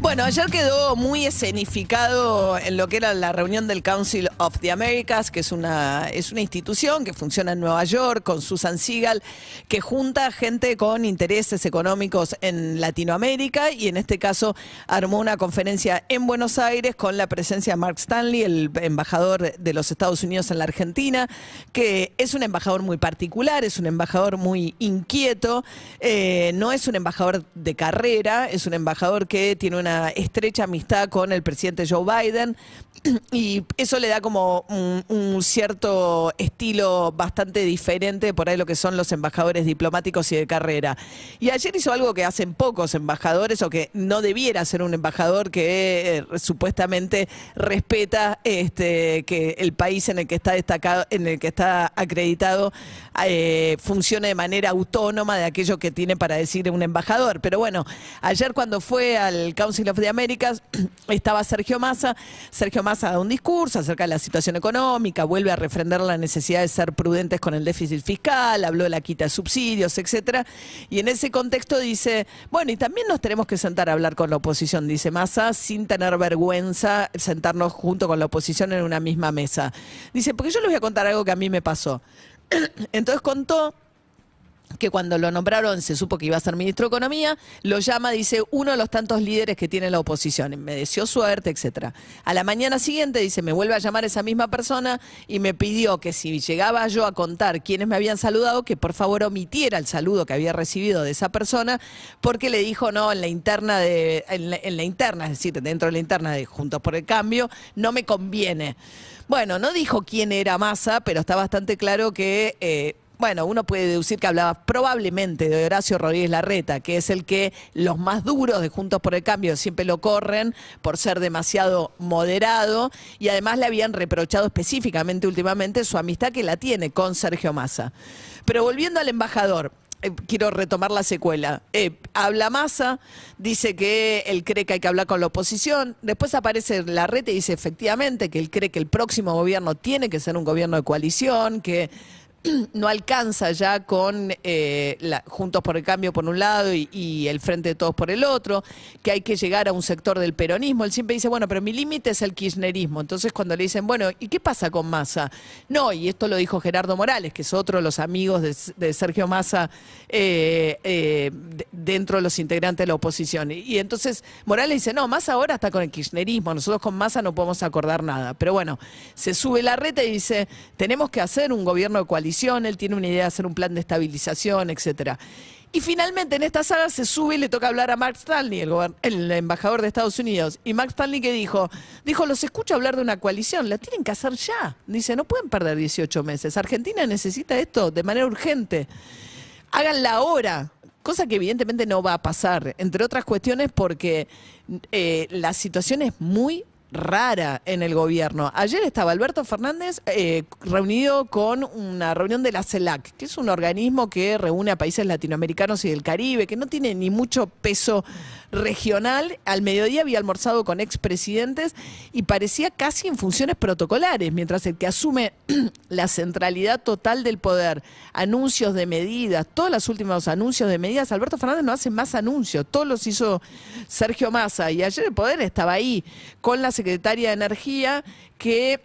Bueno, ayer quedó muy escenificado en lo que era la reunión del Council of the Americas, que es una, es una institución que funciona en Nueva York con Susan Siegel, que junta gente con intereses económicos en Latinoamérica y en este caso armó una conferencia en Buenos Aires con la presencia de Mark Stanley, el embajador de los Estados Unidos en la Argentina, que es un embajador muy particular, es un embajador muy inquieto, eh, no es un embajador de carrera, es un embajador que tiene una estrecha amistad con el presidente Joe Biden y eso le da como un, cierto estilo bastante diferente por ahí lo que son los embajadores diplomáticos y de carrera. Y ayer hizo algo que hacen pocos embajadores o que no debiera ser un embajador que eh, supuestamente respeta este, que el país en el que está destacado, en el que está acreditado, eh, funcione de manera autónoma de aquello que tiene para decir un embajador. Pero bueno, ayer cuando fue al Council of the Americas estaba Sergio Massa. Sergio Massa da un discurso acerca de la situación económica, vuelve a refrendar la necesidad de ser prudentes con el déficit fiscal, habló de la quita de subsidios, etcétera. Y en ese contexto dice, bueno, y también nos tenemos que sentar a hablar con la oposición, dice Massa, sin tener vergüenza sentarnos junto con la oposición en una misma mesa. Dice, porque yo les voy a contar algo que a mí me pasó. Entonces contó que cuando lo nombraron se supo que iba a ser ministro de Economía, lo llama, dice, uno de los tantos líderes que tiene la oposición. Me deseó suerte, etcétera. A la mañana siguiente, dice, me vuelve a llamar esa misma persona y me pidió que si llegaba yo a contar quiénes me habían saludado, que por favor omitiera el saludo que había recibido de esa persona, porque le dijo, no, en la interna de, en la, en la interna, es decir, dentro de la interna de Juntos por el Cambio, no me conviene. Bueno, no dijo quién era Massa, pero está bastante claro que eh, bueno, uno puede deducir que hablaba probablemente de Horacio Rodríguez Larreta, que es el que los más duros de Juntos por el Cambio siempre lo corren por ser demasiado moderado y además le habían reprochado específicamente últimamente su amistad que la tiene con Sergio Massa. Pero volviendo al embajador, eh, quiero retomar la secuela. Eh, habla Massa, dice que él cree que hay que hablar con la oposición. Después aparece Larreta y dice efectivamente que él cree que el próximo gobierno tiene que ser un gobierno de coalición, que no alcanza ya con eh, Juntos por el Cambio por un lado y, el Frente de Todos por el otro, que hay que llegar a un sector del peronismo. Él siempre dice, bueno, pero mi límite es el kirchnerismo. Entonces cuando le dicen, bueno, ¿y qué pasa con Massa? No, y esto lo dijo Gerardo Morales, que es otro de los amigos de, Sergio Massa eh, eh, de- dentro de los integrantes de la oposición. Y, y entonces Morales dice, no, Massa ahora está con el kirchnerismo, nosotros con Massa no podemos acordar nada. Pero bueno, se sube la reta y dice, tenemos que hacer un gobierno de coalición, él tiene una idea de hacer un plan de estabilización, etcétera. Y finalmente en esta saga se sube y le toca hablar a Mark Stanley, el, embajador de Estados Unidos. Y Mark Stanley que dijo, dijo, los escucho hablar de una coalición, la tienen que hacer ya. Dice, no pueden perder 18 meses. Argentina necesita esto de manera urgente háganla ahora. Cosa que evidentemente no va a pasar, entre otras cuestiones porque eh, la situación es muy rara en el gobierno. Ayer estaba Alberto Fernández eh, reunido con una reunión de la CELAC, que es un organismo que reúne a países latinoamericanos y del Caribe, que no tiene ni mucho peso regional. Al mediodía había almorzado con expresidentes y parecía casi en funciones protocolares, mientras el que asume la centralidad total del poder, anuncios de medidas, todos los últimos anuncios de medidas, Alberto Fernández no hace más anuncios, todos los hizo Sergio Massa y ayer el poder estaba ahí con la secretaria de Energía que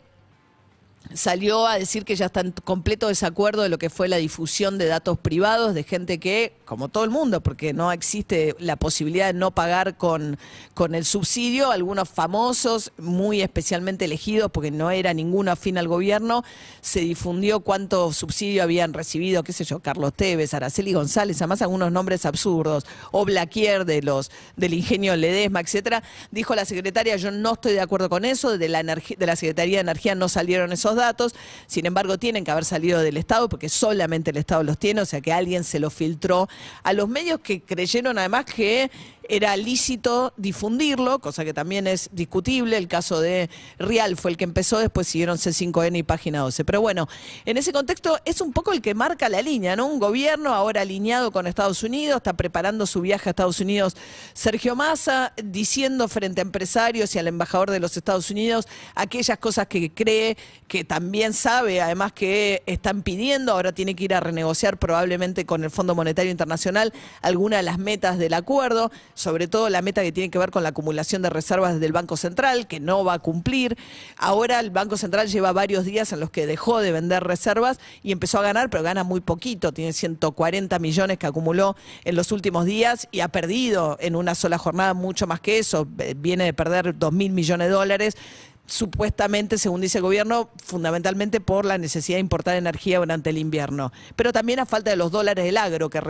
salió a decir que ya está en completo desacuerdo de lo que fue la difusión de datos privados de gente que, como todo el mundo, porque no existe la posibilidad de no pagar con, con el subsidio, algunos famosos, muy especialmente elegidos, porque no era ninguno afín al gobierno, se difundió cuánto subsidio habían recibido, qué sé yo, Carlos Tevez, Araceli González, además algunos nombres absurdos, o Blaquier de los, del ingenio Ledesma, etcétera. Dijo la secretaria, yo no estoy de acuerdo con eso, de la, de la Secretaría de Energía no salieron esos datos, sin embargo tienen que haber salido del Estado porque solamente el Estado los tiene, o sea que alguien se los filtró a los medios que creyeron además que era lícito difundirlo, cosa que también es discutible. El caso de Real fue el que empezó, después siguieron C5N y Página 12. Pero bueno, en ese contexto es un poco el que marca la línea, ¿no? Un gobierno ahora alineado con Estados Unidos, está preparando su viaje a Estados Unidos Sergio Massa, diciendo frente a empresarios y al embajador de los Estados Unidos aquellas cosas que cree que también sabe, además que están pidiendo, ahora tiene que ir a renegociar probablemente con el Fondo Monetario Internacional algunas de las metas del acuerdo sobre todo la meta que tiene que ver con la acumulación de reservas del Banco Central, que no va a cumplir. Ahora el Banco Central lleva varios días en los que dejó de vender reservas y empezó a ganar, pero gana muy poquito, tiene 140 millones que acumuló en los últimos días y ha perdido en una sola jornada mucho más que eso, viene de perder 2 mil millones de dólares supuestamente, según dice el gobierno, fundamentalmente por la necesidad de importar energía durante el invierno, pero también a falta de los dólares del agro que,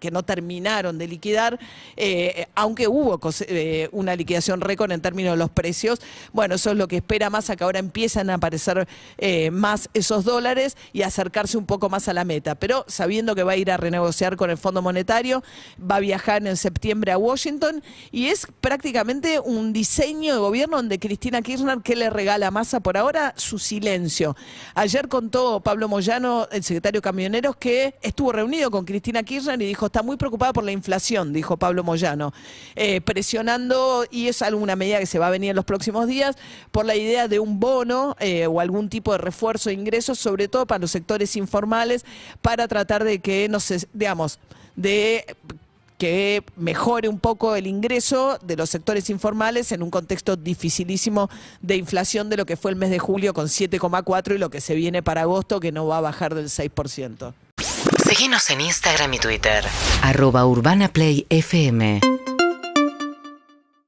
que no terminaron de liquidar, eh, aunque hubo eh, una liquidación récord en términos de los precios. Bueno, eso es lo que espera más, a que ahora empiezan a aparecer eh, más esos dólares y acercarse un poco más a la meta, pero sabiendo que va a ir a renegociar con el Fondo Monetario, va a viajar en septiembre a Washington y es prácticamente un diseño de gobierno donde Cristina Kirchner ¿Qué le regala Massa por ahora? Su silencio. Ayer contó Pablo Moyano, el secretario de Camioneros, que estuvo reunido con Cristina Kirchner y dijo, está muy preocupada por la inflación, dijo Pablo Moyano, eh, presionando, y es alguna medida que se va a venir en los próximos días, por la idea de un bono eh, o algún tipo de refuerzo de ingresos, sobre todo para los sectores informales, para tratar de que, no sé, digamos, de que mejore un poco el ingreso de los sectores informales en un contexto dificilísimo de inflación de lo que fue el mes de julio con 7,4 y lo que se viene para agosto que no va a bajar del 6%. Síguenos en Instagram y Twitter. Arroba Urbana Play FM.